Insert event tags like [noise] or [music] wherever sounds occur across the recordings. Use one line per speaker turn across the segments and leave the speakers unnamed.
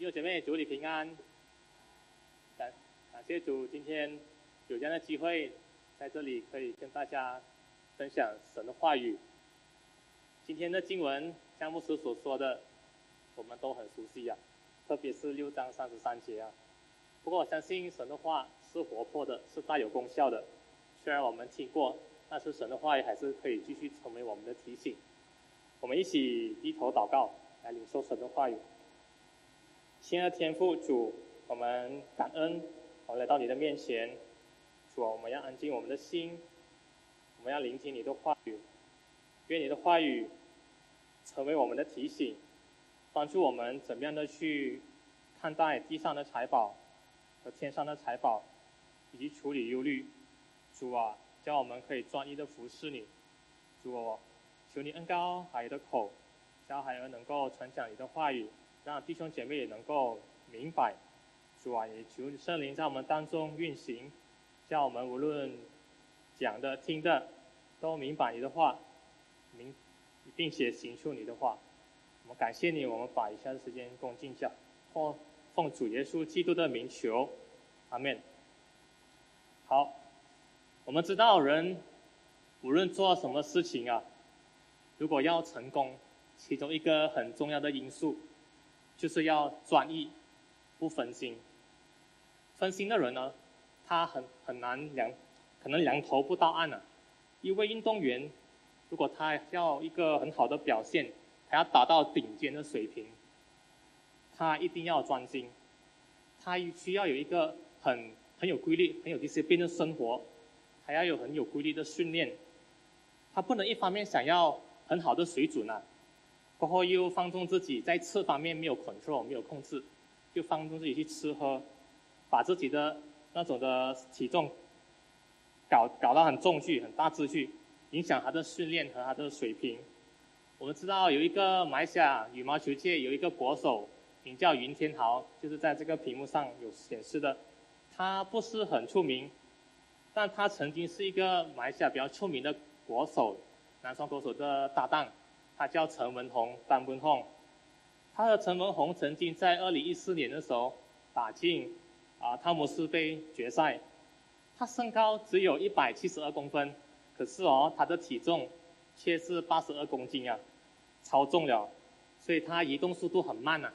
弟兄姐妹，主里平安。感感谢主，今天有这样的机会，在这里可以跟大家分享神的话语。今天的经文，像牧师所说的，我们都很熟悉呀，特别是六章三十三节啊。不过我相信神的话是活泼的，是大有功效的。虽然我们听过，但是神的话语还是可以继续成为我们的提醒。我们一起低头祷告，来领受神的话语。亲爱的天父主，我们感恩，我来到你的面前，主啊，我们要安静我们的心，我们要聆听你的话语，愿你的话语成为我们的提醒，帮助我们怎么样的去看待地上的财宝和天上的财宝，以及处理忧虑。主啊，叫我们可以专一的服侍你。主啊，求你恩高海的口，叫海儿能够传讲你的话语。让弟兄姐妹也能够明白，主啊，也求圣灵在我们当中运行，叫我们无论讲的、听的，都明白你的话，明，并且行出你的话。我们感谢你，我们把以下的时间共敬教，奉奉主耶稣基督的名求，阿门。好，我们知道人无论做什么事情啊，如果要成功，其中一个很重要的因素。就是要专一，不分心。分心的人呢，他很很难两，可能两头不到岸了。一位运动员，如果他要一个很好的表现，还要达到顶尖的水平，他一定要专心。他需要有一个很很有规律、很有 discipline 的生活，还要有很有规律的训练。他不能一方面想要很好的水准啊。过后又放纵自己，在吃方面没有 control，没有控制，就放纵自己去吃喝，把自己的那种的体重搞搞到很重去，很大只去，影响他的训练和他的水平。我们知道有一个马来西亚羽毛球界有一个国手，名叫云天豪，就是在这个屏幕上有显示的。他不是很出名，但他曾经是一个马来西亚比较出名的国手，男双国手的搭档。他叫陈文宏，单文宏。他和陈文宏曾经在二零一四年的时候打进啊汤姆斯杯决赛。他身高只有一百七十二公分，可是哦，他的体重却是八十二公斤啊，超重了。所以他移动速度很慢呐，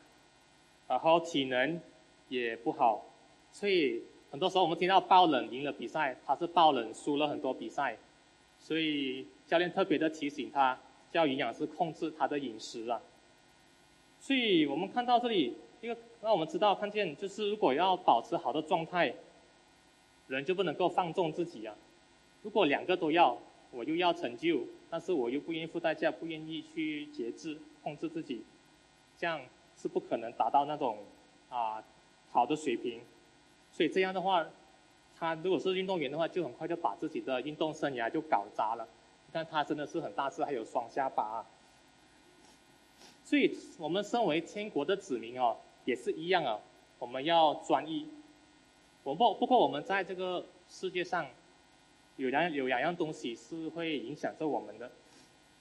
然后体能也不好。所以很多时候我们听到爆冷赢了比赛，他是爆冷输了很多比赛。所以教练特别的提醒他。叫营养师控制他的饮食啊，所以我们看到这里一个，让我们知道看见就是如果要保持好的状态，人就不能够放纵自己啊。如果两个都要，我又要成就，但是我又不愿意付代价，不愿意去节制控制自己，这样是不可能达到那种啊好的水平。所以这样的话，他如果是运动员的话，就很快就把自己的运动生涯就搞砸了。但他真的是很大只，还有双下巴啊！所以，我们身为天国的子民哦，也是一样啊。我们要专一。我不不过，我们在这个世界上，有两有两样东西是会影响着我们的，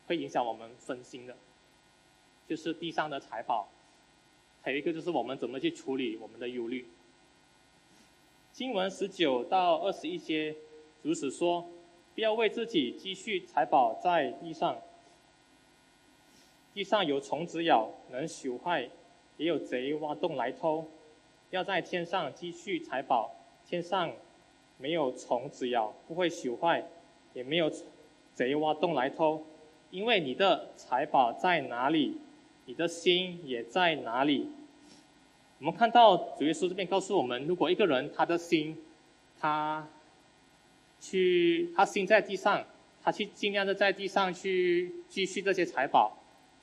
会影响我们分心的，就是地上的财宝，还有一个就是我们怎么去处理我们的忧虑。经文十九到二十一节，如此说。不要为自己积蓄财宝在地上，地上有虫子咬，能朽坏；也有贼挖洞来偷。要在天上积蓄财宝，天上没有虫子咬，不会朽坏，也没有贼挖洞来偷。因为你的财宝在哪里，你的心也在哪里。我们看到主耶稣这边告诉我们：如果一个人他的心，他。去，他心在地上，他去尽量的在地上去积蓄这些财宝，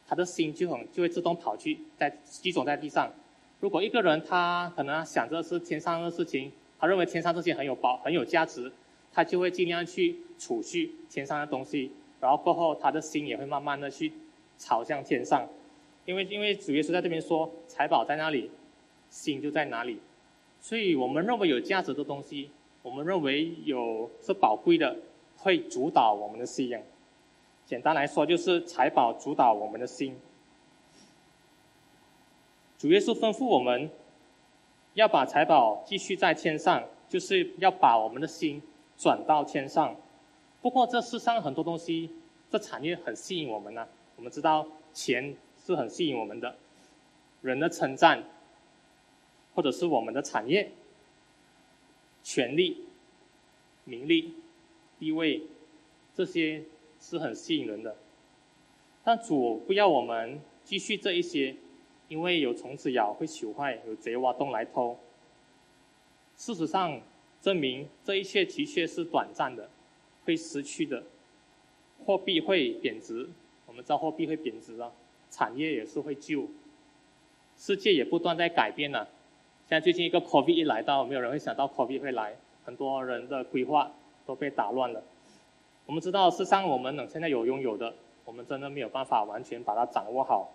他的心就很就会自动跑去在集中在地上。如果一个人他可能想着是天上的事情，他认为天上这些很有宝很有价值，他就会尽量去储蓄天上的东西，然后过后他的心也会慢慢的去朝向天上，因为因为主耶稣在这边说财宝在那里，心就在哪里，所以我们认为有价值的东西。我们认为有是宝贵的，会主导我们的信仰。简单来说，就是财宝主导我们的心。主耶稣吩咐我们，要把财宝继续在天上，就是要把我们的心转到天上。不过这世上很多东西，这产业很吸引我们呢。我们知道钱是很吸引我们的，人的称赞，或者是我们的产业、权力、名利、地位，这些是很吸引人的。但主不要我们继续这一些。因为有虫子咬会朽坏，有贼挖洞来偷。事实上，证明这一切的确是短暂的，会失去的。货币会贬值，我们知道货币会贬值啊，产业也是会旧。世界也不断在改变呢。像最近一个 COVID 一来到，没有人会想到 COVID 会来，很多人的规划都被打乱了。我们知道，事实上我们能现在有拥有的，我们真的没有办法完全把它掌握好。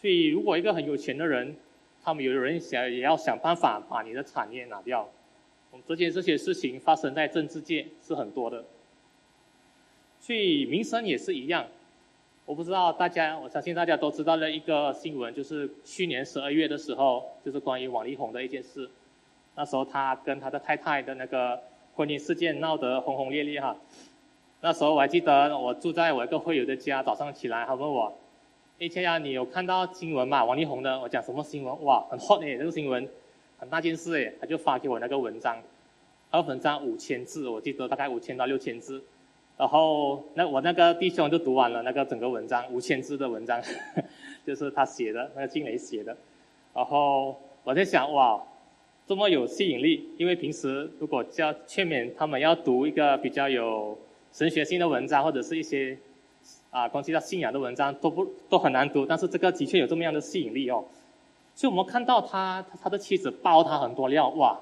所以，如果一个很有钱的人，他们有的人想也要想办法把你的产业拿掉。我们这件这些事情发生在政治界是很多的。所以民生也是一样。我不知道大家，我相信大家都知道的一个新闻，就是去年十二月的时候，就是关于王力宏的一件事。那时候他跟他的太太的那个婚姻事件闹得轰轰烈烈哈。[laughs] 那时候我还记得，我住在我一个会友的家，早上起来他问我。A 千呀，你有看到新闻吗？王力宏的，我讲什么新闻？哇，很 hot 诶，这个新闻很大件事诶，他就发给我那个文章，那个文章五千字，我记得大概五千到六千字，然后那我那个弟兄就读完了那个整个文章，五千字的文章，[laughs] 就是他写的，那个金雷写的，然后我在想，哇，这么有吸引力，因为平时如果叫劝勉他们要读一个比较有神学性的文章，或者是一些。啊，关系到信仰的文章都不都很难读，但是这个的确有这么样的吸引力哦。所以我们看到他他的妻子爆他很多料，哇！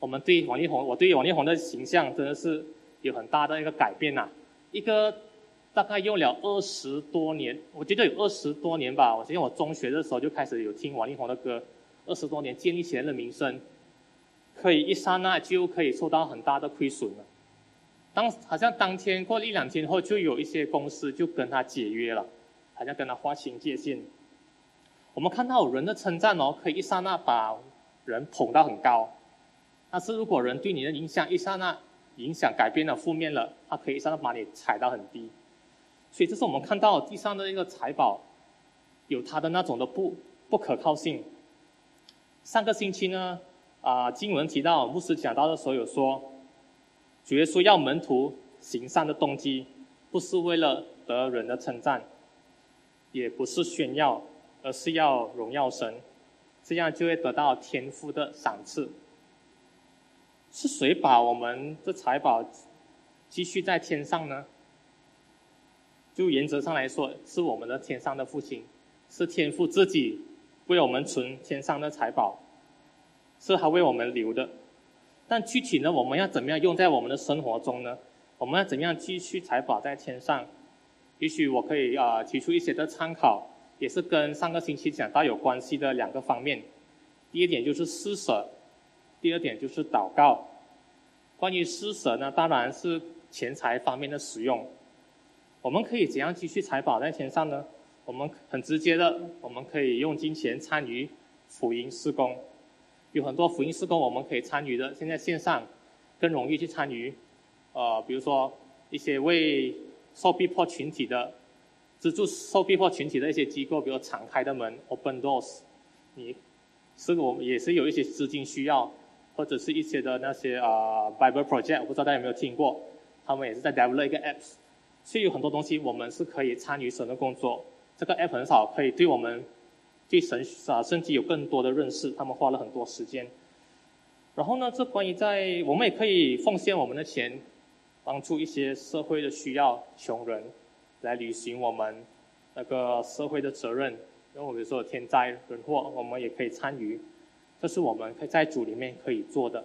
我们对王力宏，我对王力宏的形象真的是有很大的一个改变呐。一个大概用了二十多年，我觉得有二十多年吧。我记得我中学的时候就开始有听王力宏的歌，二十多年建立起来的名声，可以一刹那就可以受到很大的亏损了。当好像当天过了一两天后，就有一些公司就跟他解约了，好像跟他划清界限。我们看到人的称赞哦，可以一刹那把人捧到很高，但是如果人对你的影响一刹那影响改变了负面了，他可以一刹那把你踩到很低。所以这是我们看到地上的一个财宝，有它的那种的不不可靠性。上个星期呢，啊经文提到牧师讲到的时候有说。主耶稣要门徒行善的动机，不是为了得人的称赞，也不是炫耀，而是要荣耀神，这样就会得到天父的赏赐。是谁把我们的财宝积蓄在天上呢？就原则上来说，是我们的天上的父亲，是天父自己为我们存天上的财宝，是他为我们留的。但具体呢，我们要怎么样用在我们的生活中呢？我们要怎样积蓄财宝在天上？也许我可以啊提出一些的参考，也是跟上个星期讲到有关系的两个方面。第一点就是施舍，第二点就是祷告。关于施舍呢，当然是钱财方面的使用。我们可以怎样继续财宝在天上呢？我们很直接的，我们可以用金钱参与福音施工。有很多福音事工我们可以参与的，现在线上更容易去参与。呃，比如说一些为受逼迫群体的资助受逼迫群体的一些机构，比如敞开的门 （Open Doors），你是我们也是有一些资金需要，或者是一些的那些啊 Bible Project，我不知道大家有没有听过，他们也是在 develop 一个 apps，所以有很多东西我们是可以参与神的工作。这个 app 很少可以对我们。对神啊，甚至有更多的认识，他们花了很多时间。然后呢，这关于在我们也可以奉献我们的钱，帮助一些社会的需要、穷人，来履行我们那个社会的责任。因为我们说天灾人祸，我们也可以参与，这是我们可以在主里面可以做的。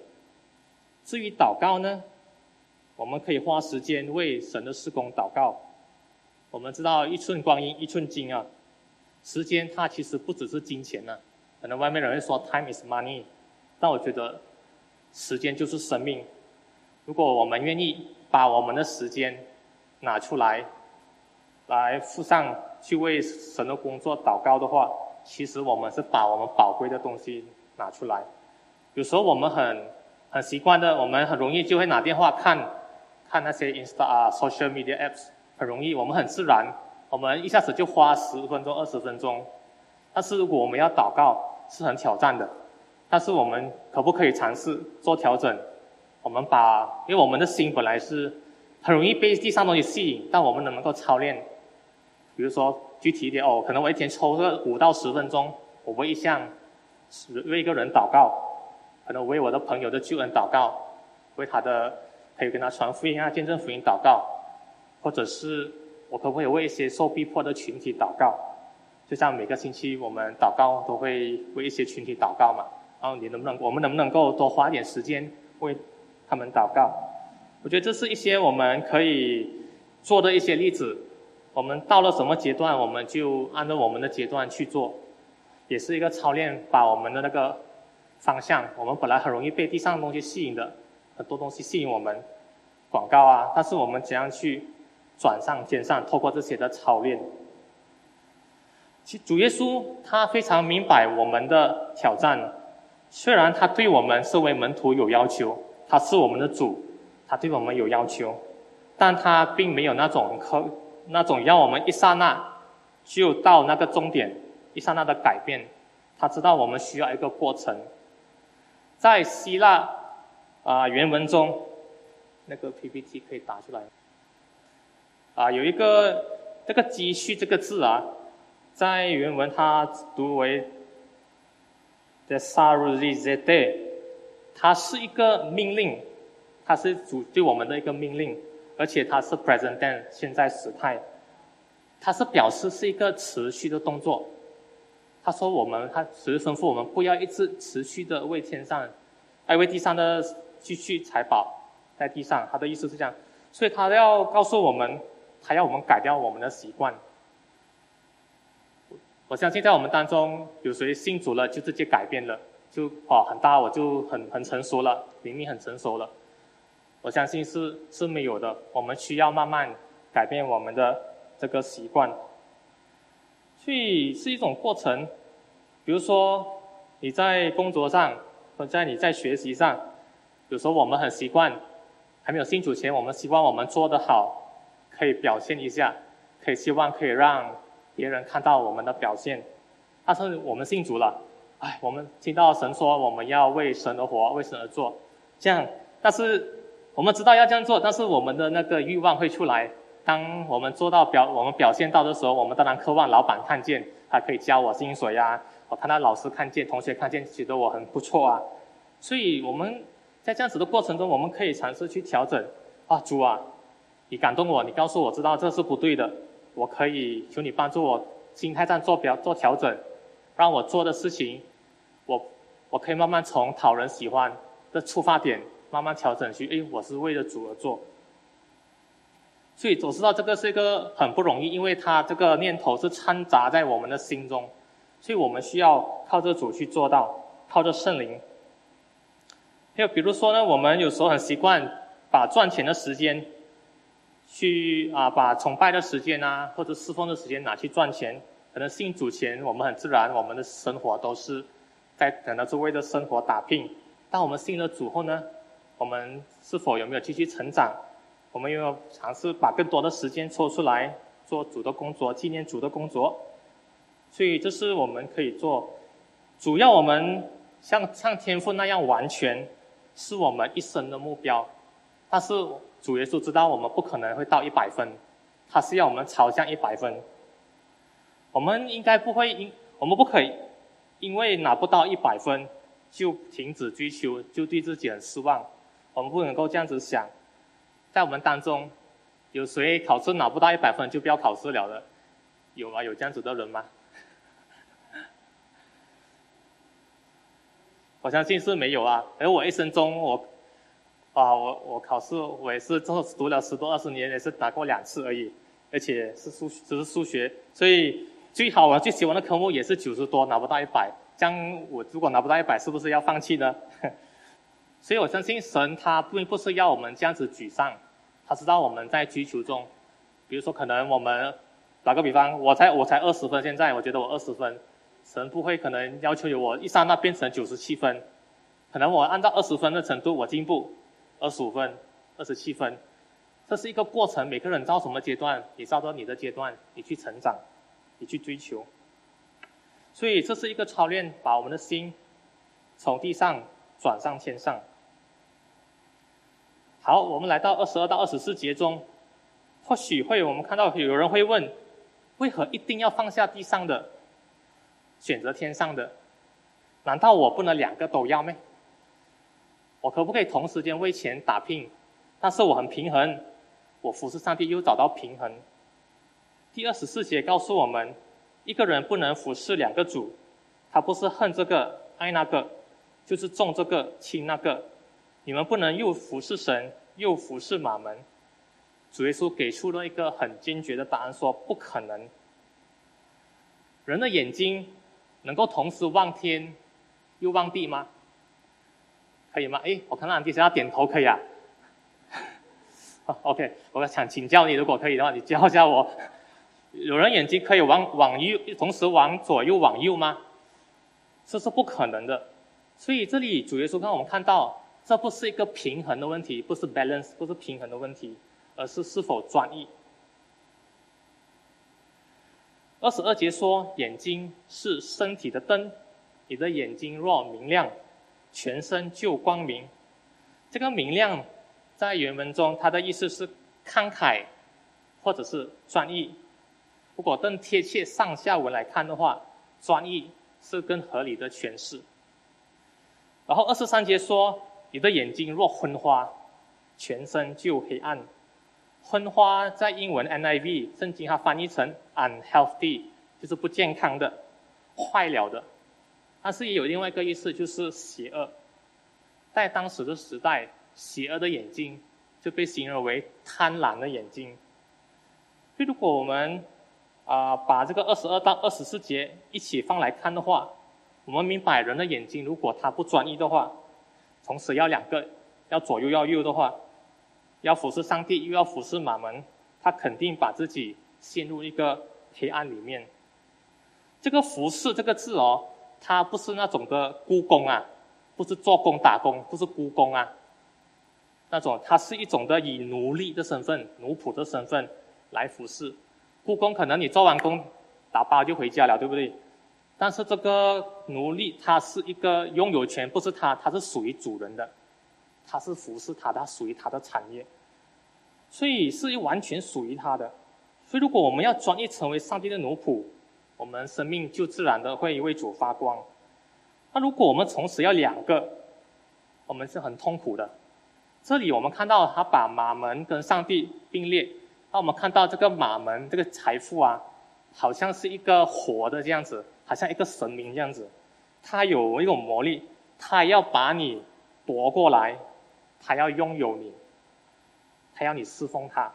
至于祷告呢，我们可以花时间为神的施工祷告。我们知道一寸光阴一寸金啊。时间它其实不只是金钱呢，可能外面人会说 time is money，但我觉得时间就是生命。如果我们愿意把我们的时间拿出来，来付上去为神的工作祷告的话，其实我们是把我们宝贵的东西拿出来。有时候我们很很习惯的，我们很容易就会拿电话看，看那些 Insta 啊 social media apps，很容易，我们很自然，我们一下子就花十分钟、二十分钟。但是如果我们要祷告，是很挑战的。但是我们可不可以尝试做调整？我们把，因为我们的心本来是很容易被地上东西吸引，但我们能不能够操练？比如说具体一点哦，可能我一天抽个五到十分钟，我会一项为一个人祷告，可能为我的朋友的救恩祷告，为他的可以跟他传福音啊、见证福音祷告，或者是我可不可以为一些受逼迫的群体祷告？就像每个星期我们祷告都会为一些群体祷告嘛，然后你能不能，我们能不能够多花点时间为他们祷告？我觉得这是一些我们可以做的一些例子。我们到了什么阶段，我们就按照我们的阶段去做，也是一个操练，把我们的那个方向，我们本来很容易被地上的东西吸引的，很多东西吸引我们，广告啊，但是我们怎样去转上肩上，透过这些的操练。其主耶稣他非常明白我们的挑战，虽然他对我们身为门徒有要求，他是我们的主，他对我们有要求，但他并没有那种可。那种让我们一刹那就到那个终点，一刹那的改变，他知道我们需要一个过程。在希腊啊原文中，那个 PPT 可以打出来。啊，有一个这个“积蓄”这个字啊，在原文它读为 “the sarurizete”，它是一个命令，它是主对我们的一个命令。而且它是 present tense 现在时态，它是表示是一个持续的动作。他说我们，他只是吩咐我们不要一直持续的为天上，哎为地上的继续财宝在地上。他的意思是这样，所以他要告诉我们，他要我们改掉我们的习惯。我相信在我们当中有谁信主了就直接改变了，就哦很大我就很很成熟了，灵命很成熟了。我相信是是没有的，我们需要慢慢改变我们的这个习惯，所以是一种过程。比如说你在工作上，或在你在学习上，有时候我们很习惯，还没有信主前，我们希望我们做得好，可以表现一下，可以希望可以让别人看到我们的表现。但是我们信主了，哎，我们听到神说我们要为神而活，为神而做，这样，但是。我们知道要这样做，但是我们的那个欲望会出来。当我们做到表，我们表现到的时候，我们当然渴望老板看见，他可以交我薪水呀。我看到老师看见，同学看见，觉得我很不错啊。所以我们在这样子的过程中，我们可以尝试去调整。啊，主啊，你感动我，你告诉我知道这是不对的，我可以求你帮助我心态上做表做调整，让我做的事情，我我可以慢慢从讨人喜欢的出发点。慢慢调整去，哎，我是为了主而做，所以我知道这个是一个很不容易，因为他这个念头是掺杂在我们的心中，所以我们需要靠着主去做到，靠着圣灵。还有比如说呢，我们有时候很习惯把赚钱的时间，去啊，把崇拜的时间啊，或者侍奉的时间拿去赚钱。可能信主前，我们很自然，我们的生活都是在可能是为了生活打拼。当我们信了主后呢？我们是否有没有继续成长？我们有没有尝试把更多的时间抽出来做主的工作、纪念主的工作？所以这是我们可以做。主要我们像像天赋那样完全，是我们一生的目标。但是主耶稣知道我们不可能会到一百分，他是要我们朝向一百分。我们应该不会因我们不可以因为拿不到一百分就停止追求，就对自己很失望。我们不能够这样子想，在我们当中，有谁考试拿不到一百分就不要考试了的？有啊，有这样子的人吗？[laughs] 我相信是没有啊。而我一生中，我啊，我我考试我也是最后读了十多二十年，也是拿过两次而已，而且是数只是数学，所以最好我最喜欢的科目也是九十多，拿不到一百。这样我如果拿不到一百，是不是要放弃呢？[laughs] 所以我相信神，他并不是要我们这样子沮丧，他知道我们在追求中，比如说可能我们打个比方，我才我才二十分，现在我觉得我二十分，神不会可能要求我一刹那变成九十七分，可能我按照二十分的程度我进步，二十五分、二十七分，这是一个过程。每个人到什么阶段，你照到你的阶段，你去成长，你去追求。所以这是一个操练，把我们的心从地上转上天上。好，我们来到二十二到二十四节中，或许会我们看到有人会问：为何一定要放下地上的？选择天上的，难道我不能两个都要吗？我可不可以同时间为钱打拼，但是我很平衡，我服侍上帝又找到平衡。第二十四节告诉我们，一个人不能服侍两个主，他不是恨这个爱那个，就是重这个轻那个。你们不能又服侍神又服侍马门。主耶稣给出了一个很坚决的答案，说不可能。人的眼睛。能够同时望天又望地吗？可以吗？哎，我看到安迪要点头，可以啊。[laughs] OK，我想请教你，如果可以的话，你教一下我。有人眼睛可以往往右，同时往左右往右吗？这是不可能的。所以这里主耶稣让我们看到，这不是一个平衡的问题，不是 balance，不是平衡的问题，而是是否专一。二十二节说：“眼睛是身体的灯，你的眼睛若明亮，全身就光明。”这个明亮，在原文中，它的意思是慷慨，或者是专一。如果更贴切上下文来看的话，专一是更合理的诠释。然后二十三节说：“你的眼睛若昏花，全身就黑暗。”昏花在英文 NIV 圣经它翻译成 unhealthy，就是不健康的、坏了的。但是也有另外一个意思，就是邪恶。在当时的时代，邪恶的眼睛就被形容为贪婪的眼睛。所以如果我们啊把这个二十二到二十四节一起放来看的话，我们明白人的眼睛如果它不专一的话，同时要两个，要左右要右的话。要服侍上帝，又要服侍马门，他肯定把自己陷入一个黑暗里面。这个“服侍”这个字哦，它不是那种的雇工啊，不是做工打工，不是雇工啊，那种它是一种的以奴隶的身份、奴仆的身份来服侍。雇工可能你做完工打包就回家了，对不对？但是这个奴隶他是一个拥有权，不是他，他是属于主人的。他是服侍他，他属于他的产业，所以是完全属于他的。所以，如果我们要专一成为上帝的奴仆，我们生命就自然的会为主发光。那如果我们从此要两个，我们是很痛苦的。这里我们看到他把马门跟上帝并列，那我们看到这个马门这个财富啊，好像是一个活的这样子，好像一个神明这样子，他有一种魔力，他要把你夺过来。他要拥有你，他要你侍奉他。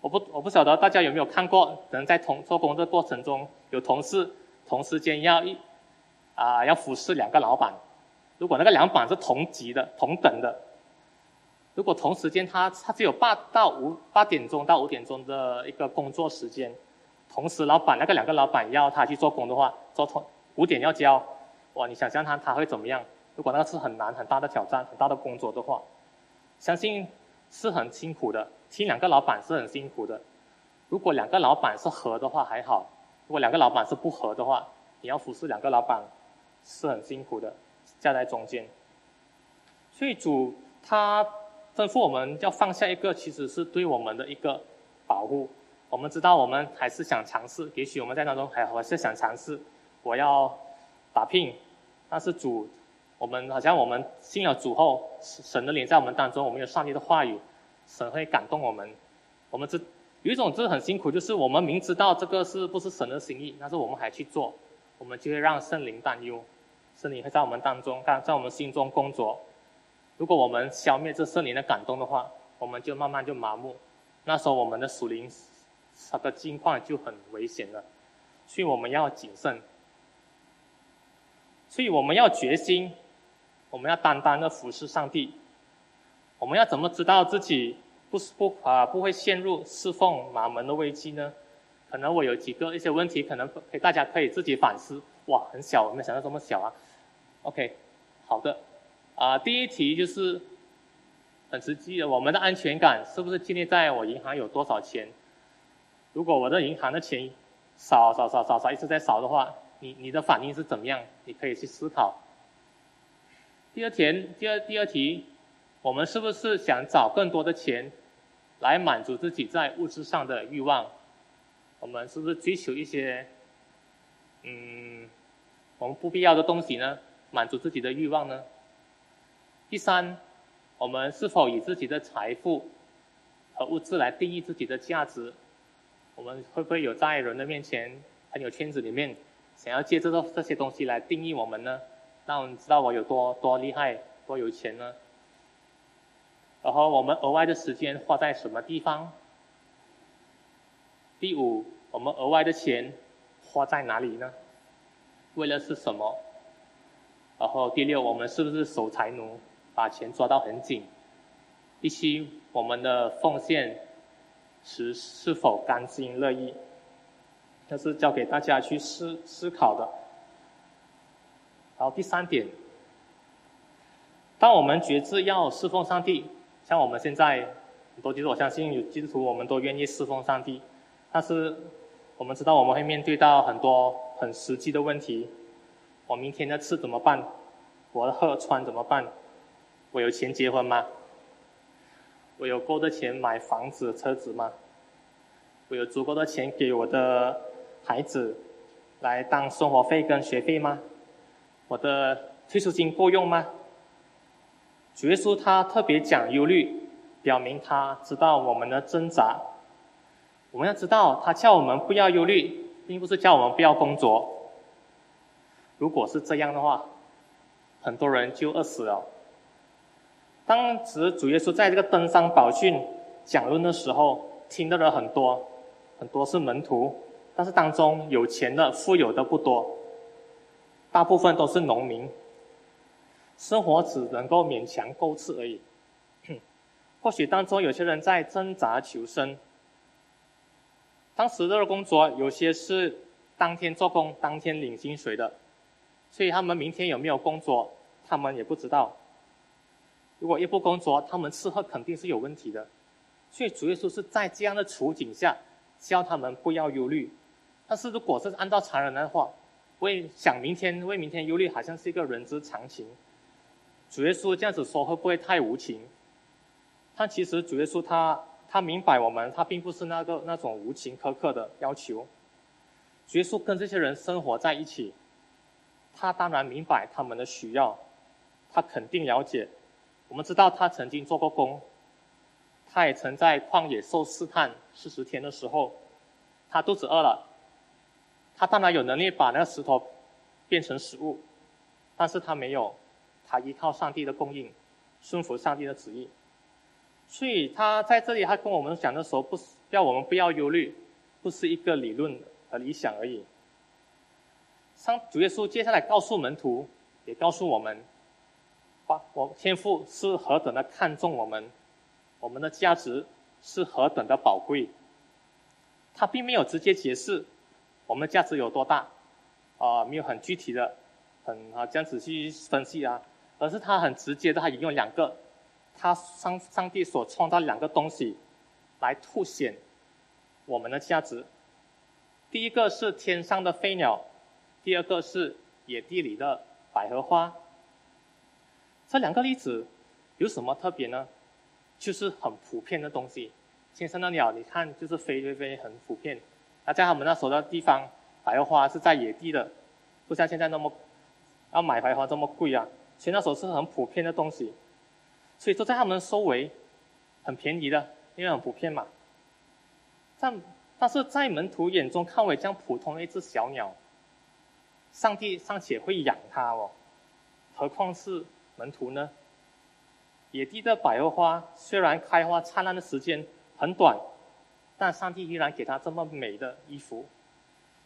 我不我不晓得大家有没有看过，可能在同做工的过程中，有同事同时间要一啊要服侍两个老板。如果那个两板是同级的、同等的，如果同时间他他只有八到五八点钟到五点钟的一个工作时间，同时老板那个两个老板要他去做工的话，做同五点要交，哇！你想象他他会怎么样？如果那个是很难、很大的挑战、很大的工作的话，相信是很辛苦的。听两个老板是很辛苦的。如果两个老板是合的话还好，如果两个老板是不合的话，你要服侍两个老板是很辛苦的，夹在中间。所以主他吩咐我们要放下一个，其实是对我们的一个保护。我们知道我们还是想尝试，也许我们在当中还还是想尝试，我要打拼，但是主。我们好像我们信了主后，神的灵在我们当中，我们有上帝的话语，神会感动我们。我们知有一种就是很辛苦，就是我们明知道这个是不是神的心意，但是我们还去做，我们就会让圣灵担忧，圣灵会在我们当中，在我们心中工作。如果我们消灭这圣灵的感动的话，我们就慢慢就麻木，那时候我们的属灵它的境况就很危险了，所以我们要谨慎，所以我们要决心。我们要单单的服侍上帝。我们要怎么知道自己不是不啊不会陷入侍奉马门的危机呢？可能我有几个一些问题，可能可以大家可以自己反思。哇，很小，我没想到这么小啊。OK，好的。啊，第一题就是很实际的，我们的安全感是不是建立在我银行有多少钱？如果我的银行的钱少少少少少一直在少的话，你你的反应是怎么样？你可以去思考。第二题，第二第二题，我们是不是想找更多的钱来满足自己在物质上的欲望？我们是不是追求一些嗯我们不必要的东西呢？满足自己的欲望呢？第三，我们是否以自己的财富和物质来定义自己的价值？我们会不会有在人的面前、朋友圈子里面，想要借这个这些东西来定义我们呢？让我们知道我有多多厉害、多有钱呢？然后我们额外的时间花在什么地方？第五，我们额外的钱花在哪里呢？为了是什么？然后第六，我们是不是守财奴？把钱抓到很紧。第七，我们的奉献是是否甘心乐意？这是交给大家去思思考的。然后第三点，当我们决志要侍奉上帝，像我们现在很多，其实我相信有基督徒，我们都愿意侍奉上帝。但是我们知道我们会面对到很多很实际的问题。我明天的吃怎么办？我的喝穿怎么办？我有钱结婚吗？我有够的钱买房子、车子吗？我有足够的钱给我的孩子来当生活费跟学费吗？我的退休金够用吗？主耶稣他特别讲忧虑，表明他知道我们的挣扎。我们要知道，他叫我们不要忧虑，并不是叫我们不要工作。如果是这样的话，很多人就饿死了。当时主耶稣在这个登山宝训讲论的时候，听到了很多，很多是门徒，但是当中有钱的、富有的不多，大部分都是农民，生活只能够勉强够吃而已。[coughs] 或许当中有些人在挣扎求生。当时的工作有些是当天做工、当天领薪水的，所以他们明天有没有工作，他们也不知道。如果一不工作，他们吃喝肯定是有问题的，所以主耶稣是在这样的处境下教他们不要忧虑。但是如果是按照常人的话，为想明天为明天忧虑，好像是一个人之常情。主耶稣这样子说会不会太无情？但其实主耶稣他他明白我们，他并不是那个那种无情苛刻的要求。主耶稣跟这些人生活在一起，他当然明白他们的需要，他肯定了解。我们知道他曾经做过工，他也曾在旷野受试探四十天的时候，他肚子饿了，他当然有能力把那个石头变成食物，但是他没有，他依靠上帝的供应，顺服上帝的旨意，所以他在这里他跟我们讲的时候，不是要我们不要忧虑，不是一个理论和理想而已。上主耶稣接下来告诉门徒，也告诉我们。我天父是何等的看重我们，我们的价值是何等的宝贵。他并没有直接解释我们的价值有多大，啊，没有很具体的，很啊这样子去分析啊，而是他很直接的，他引用两个，他上上帝所创造两个东西，来凸显我们的价值。第一个是天上的飞鸟，第二个是野地里的百合花。这两个例子有什么特别呢？就是很普遍的东西。天上的鸟，你看就是飞飞飞，很普遍。那在他们那时候的地方，白花是在野地的，不像现在那么要买白花这么贵啊。所以那时候是很普遍的东西，所以说在他们收为很便宜的，因为很普遍嘛。但但是在门徒眼中看为这样普通的一只小鸟，上帝尚且会养它哦，何况是？门徒呢？野地的百合花虽然开花灿烂的时间很短，但上帝依然给他这么美的衣服。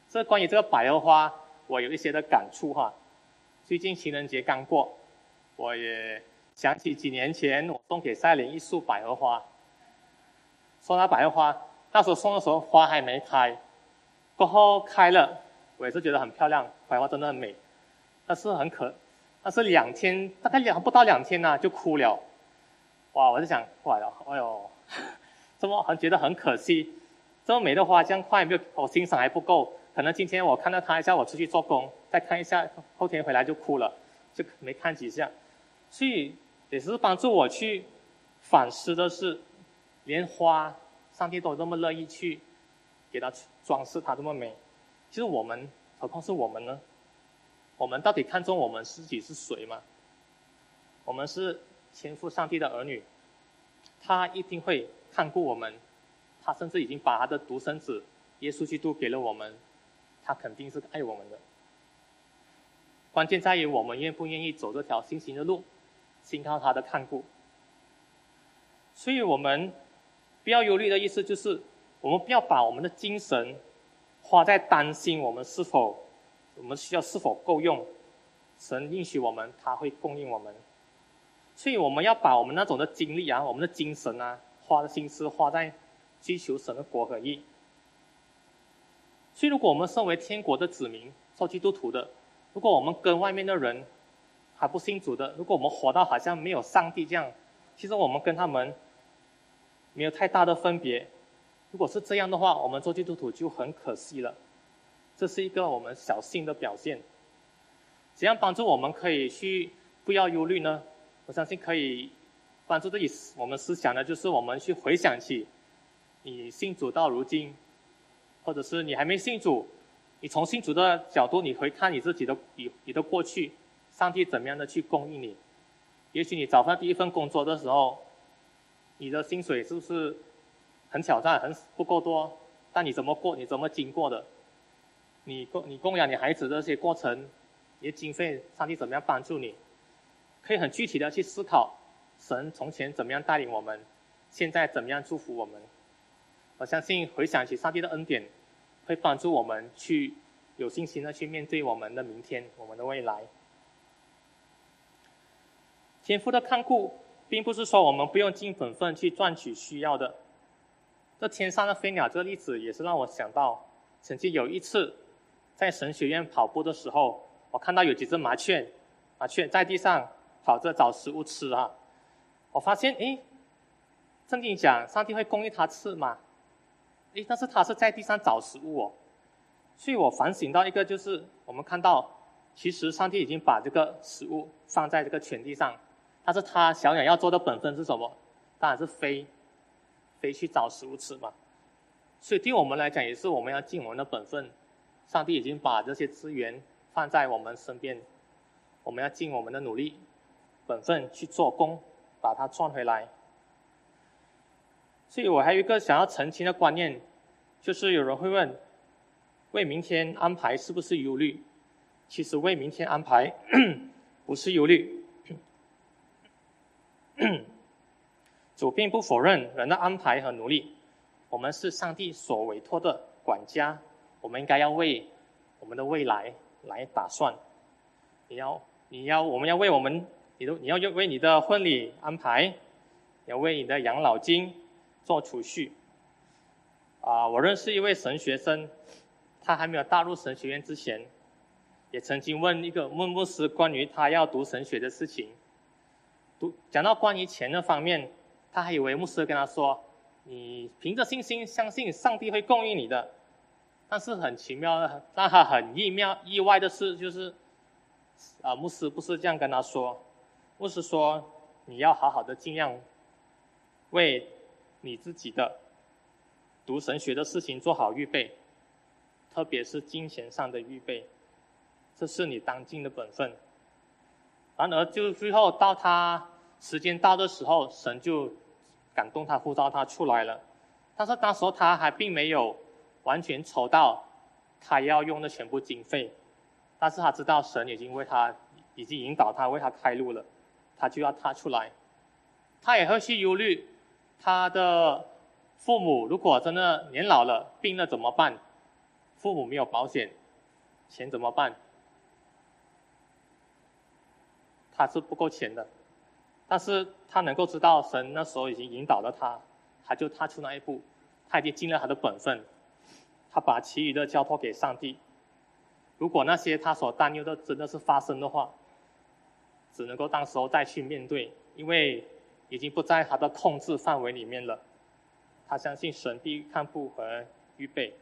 这关于这个百合花，我有一些的感触哈。最近情人节刚过，我也想起几年前我送给赛琳一束百合花。送她百合花，那时候送的时候花还没开，过后开了，我也是觉得很漂亮，百花真的很美，但是很可，但是两天大概两不到两天呢就枯了，哇！我就想，哇哟，哎呦，怎么很觉得很可惜，这么美的花这样快没有我欣赏还不够，可能今天我看到它一下，我出去做工，再看一下，后天回来就枯了，就没看几下，所以也是帮助我去反思的是，连花，上帝都这么乐意去。给它装饰，它这么美。其实我们，何况是我们呢？我们到底看重我们自己是谁吗？我们是天赋上帝的儿女，他一定会看顾我们。他甚至已经把他的独生子耶稣基督给了我们，他肯定是爱我们的。关键在于我们愿不愿意走这条新行的路，信靠他的看顾。所以我们不要忧虑的意思就是。我们不要把我们的精神花在担心我们是否我们需要是否够用，神允许我们，他会供应我们。所以我们要把我们那种的精力啊，我们的精神啊，花的心思花在追求神的国和义。所以，如果我们身为天国的子民，做基督徒的，如果我们跟外面的人还不信主的，如果我们活到好像没有上帝这样，其实我们跟他们没有太大的分别。如果是这样的话，我们做基督徒就很可惜了。这是一个我们小心的表现。怎样帮助我们可以去不要忧虑呢？我相信可以帮助自己我们思想的，就是我们去回想起你信主到如今，或者是你还没信主，你从信主的角度，你回看你自己的你你的过去，上帝怎么样的去供应你？也许你找到第一份工作的时候，你的薪水是不是？很挑战，很不够多，但你怎么过？你怎么经过的？你供你供养你孩子这些过程，你的经费，上帝怎么样帮助你？可以很具体的去思考，神从前怎么样带领我们，现在怎么样祝福我们？我相信回想起上帝的恩典，会帮助我们去有信心的去面对我们的明天，我们的未来。天赋的看顾，并不是说我们不用尽本分去赚取需要的。这天上的飞鸟这个例子也是让我想到，曾经有一次，在神学院跑步的时候，我看到有几只麻雀，麻雀在地上跑着找食物吃啊。我发现，哎，圣经讲上帝会供应它吃嘛，哎，但是它是在地上找食物哦。所以我反省到一个，就是我们看到，其实上帝已经把这个食物放在这个全地上，但是它小鸟要做的本分是什么？当然是飞。飞去找食物吃嘛，所以对我们来讲也是我们要尽我们的本分。上帝已经把这些资源放在我们身边，我们要尽我们的努力、本分去做工，把它赚回来。所以我还有一个想要澄清的观念，就是有人会问：为明天安排是不是忧虑？其实为明天安排 [coughs] 不是忧虑。主并不否认人的安排和努力，我们是上帝所委托的管家，我们应该要为我们的未来来打算。你要，你要，我们要为我们，你都你要为你的婚礼安排，要为你的养老金做储蓄。啊，我认识一位神学生，他还没有踏入神学院之前，也曾经问一个问牧师关于他要读神学的事情。读讲到关于钱的方面。他还以为牧师跟他说：“你凭着信心相信上帝会供应你的。”但是很奇妙的，让他很意妙意外的是，就是啊，牧师不是这样跟他说。牧师说：“你要好好的尽量为你自己的读神学的事情做好预备，特别是金钱上的预备，这是你当尽的本分。”然而，就最后到他。时间到的时候，神就感动他，呼召他出来了。但是当时他还并没有完全筹到他要用的全部经费，但是他知道神已经为他已经引导他，为他开路了，他就要踏出来。他也会去忧虑他的父母，如果真的年老了、病了怎么办？父母没有保险，钱怎么办？他是不够钱的。但是他能够知道神那时候已经引导了他，他就踏出那一步，他已经尽了他的本分。他把其余的交托给上帝。如果那些他所担忧的真的是发生的话，只能够当时候再去面对，因为已经不在他的控制范围里面了。他相信神必看顾和预备。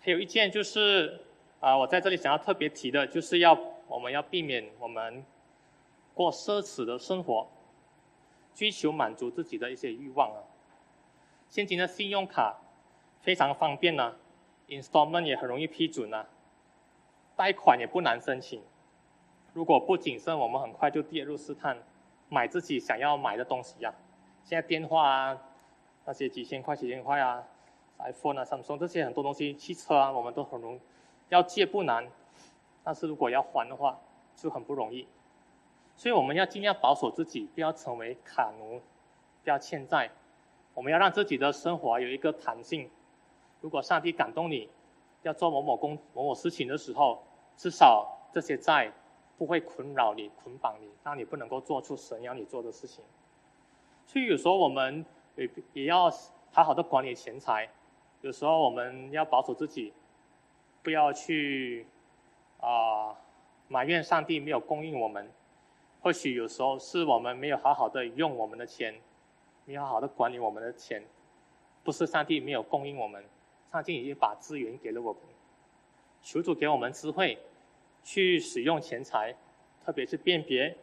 还有一件就是啊，我在这里想要特别提的，就是要我们要避免我们过奢侈的生活，追求满足自己的一些欲望啊。现今的信用卡非常方便呐，installment 也很容易批准呐，贷款也不难申请。如果不谨慎，我们很快就跌入试探，买自己想要买的东西呀。现在电话啊，那些几千块、几千块啊，iPhone 啊、Samsung 这些很多东西，汽车啊，我们都很容要借不难，但是如果要还的话，就很不容易。所以我们要尽量保守自己，不要成为卡奴，不要欠债。我们要让自己的生活有一个弹性。如果上帝感动你，要做某某工、某某事情的时候，至少这些债不会困扰你、捆绑你，让你不能够做出神要你做的事情。所以有时候我们也也要好好的管理钱财。有时候我们要保守自己，不要去啊埋怨上帝没有供应我们。或许有时候是我们没有好好的用我们的钱。没有好好的管理我们的钱，不是上帝没有供应我们，上帝已经把资源给了我们。求主给我们智慧，去使用钱财，特别是辨别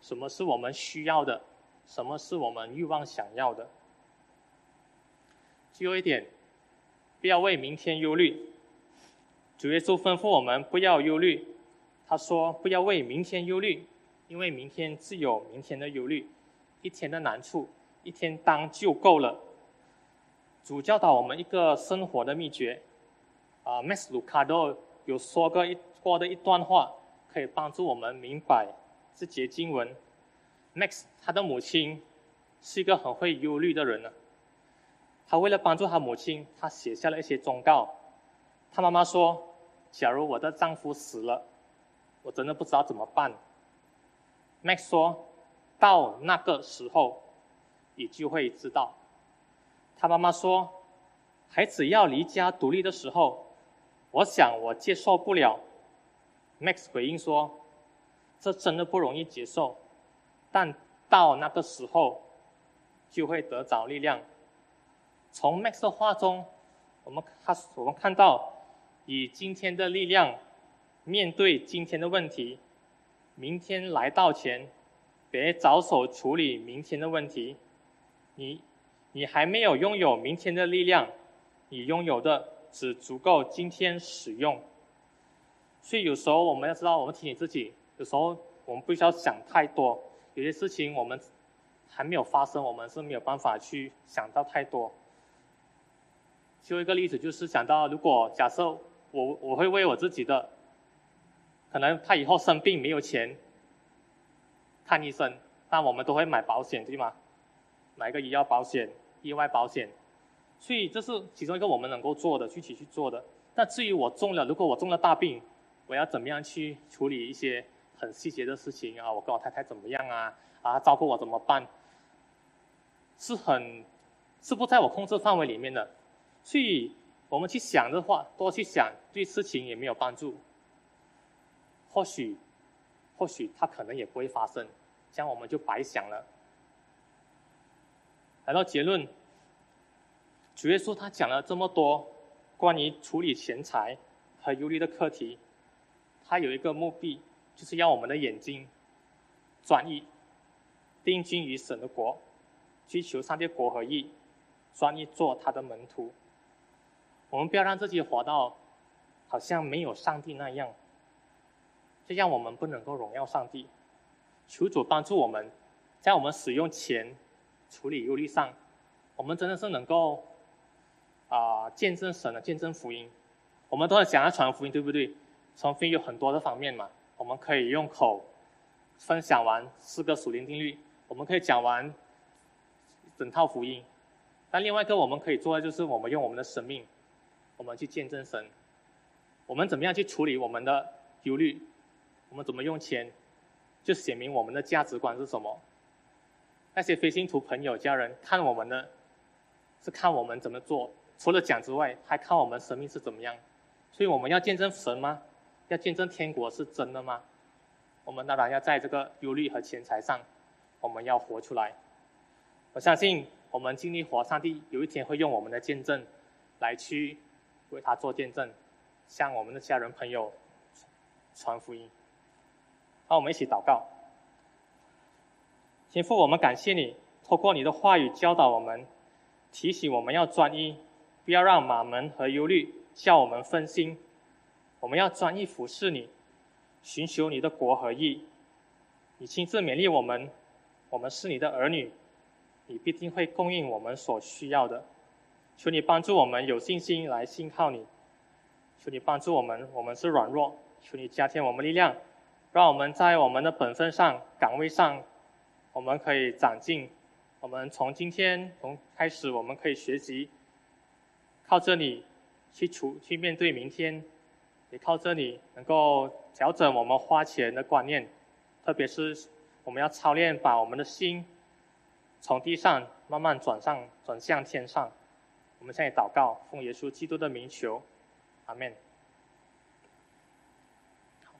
什么是我们需要的，什么是我们欲望想要的。最后一点，不要为明天忧虑。主耶稣吩咐我们不要忧虑，他说不要为明天忧虑，因为明天自有明天的忧虑，一天的难处。一天当就够了。主教导我们一个生活的秘诀，啊，Max Lucado 有说过一过的一段话，可以帮助我们明白这节经文。Max 他的母亲是一个很会忧虑的人呢。他为了帮助他母亲，他写下了一些忠告。他妈妈说：“假如我的丈夫死了，我真的不知道怎么办。”Max 说：“到那个时候。”你就会知道，他妈妈说：“孩子要离家独立的时候，我想我接受不了。”Max 回应说：“这真的不容易接受，但到那个时候，就会得着力量。”从 Max 的话中，我们看我们看到，以今天的力量面对今天的问题，明天来到前，别着手处理明天的问题。你，你还没有拥有明天的力量，你拥有的只足够今天使用。所以有时候我们要知道，我们提醒自己，有时候我们不需要想太多。有些事情我们还没有发生，我们是没有办法去想到太多。就一个例子，就是想到如果假设我我会为我自己的，可能他以后生病没有钱看医生，那我们都会买保险，对吗？买个医药保险、意外保险，所以这是其中一个我们能够做的，具体去做的。那至于我中了，如果我中了大病，我要怎么样去处理一些很细节的事情啊？我跟我太太怎么样啊？啊，照顾我怎么办？是很是不在我控制范围里面的，所以我们去想的话，多去想，对事情也没有帮助。或许，或许它可能也不会发生，这样我们就白想了。来到结论，主耶稣他讲了这么多关于处理钱财和忧虑的课题，他有一个目的，就是要我们的眼睛转移，定睛于神的国，追求上帝国和义，专一做他的门徒。我们不要让自己活到好像没有上帝那样，这样我们不能够荣耀上帝。求主帮助我们，在我们使用钱。处理忧虑上，我们真的是能够啊见证神的见证福音。我们都很想要传福音，对不对？传福音有很多的方面嘛。我们可以用口分享完四个属灵定律，我们可以讲完整套福音。但另外一个我们可以做的就是，我们用我们的生命，我们去见证神。我们怎么样去处理我们的忧虑？我们怎么用钱，就写明我们的价值观是什么？那些非信徒朋友、家人看我们呢，是看我们怎么做除了讲之外，还看我们生命是怎么样。所以我们要见证神吗？要见证天国是真的吗？我们当然要在这个忧虑和钱财上，我们要活出来。我相信我们经历活，上帝有一天会用我们的见证来去为他做见证，向我们的家人朋友传福音。好，我们一起祷告。天父，我们感谢你，透过你的话语教导我们，提醒我们要专一。不要让马门和忧虑叫我们分心，我们要专一服侍你，寻求你的国和义。你亲自勉励我们，我们是你的儿女，你必定会供应我们所需要的。求你帮助我们有信心来信靠你，求你帮助我们，我们是软弱，求你加添我们力量，让我们在我们的本分上、岗位上，我们可以长进。我们从今天从开始，我们可以学习。靠着你去处去面对明天，也靠着你能够调整我们花钱的观念，特别是我们要操练把我们的心从地上慢慢转上转向天上。我们现在祷告，奉耶稣基督的名求，阿门。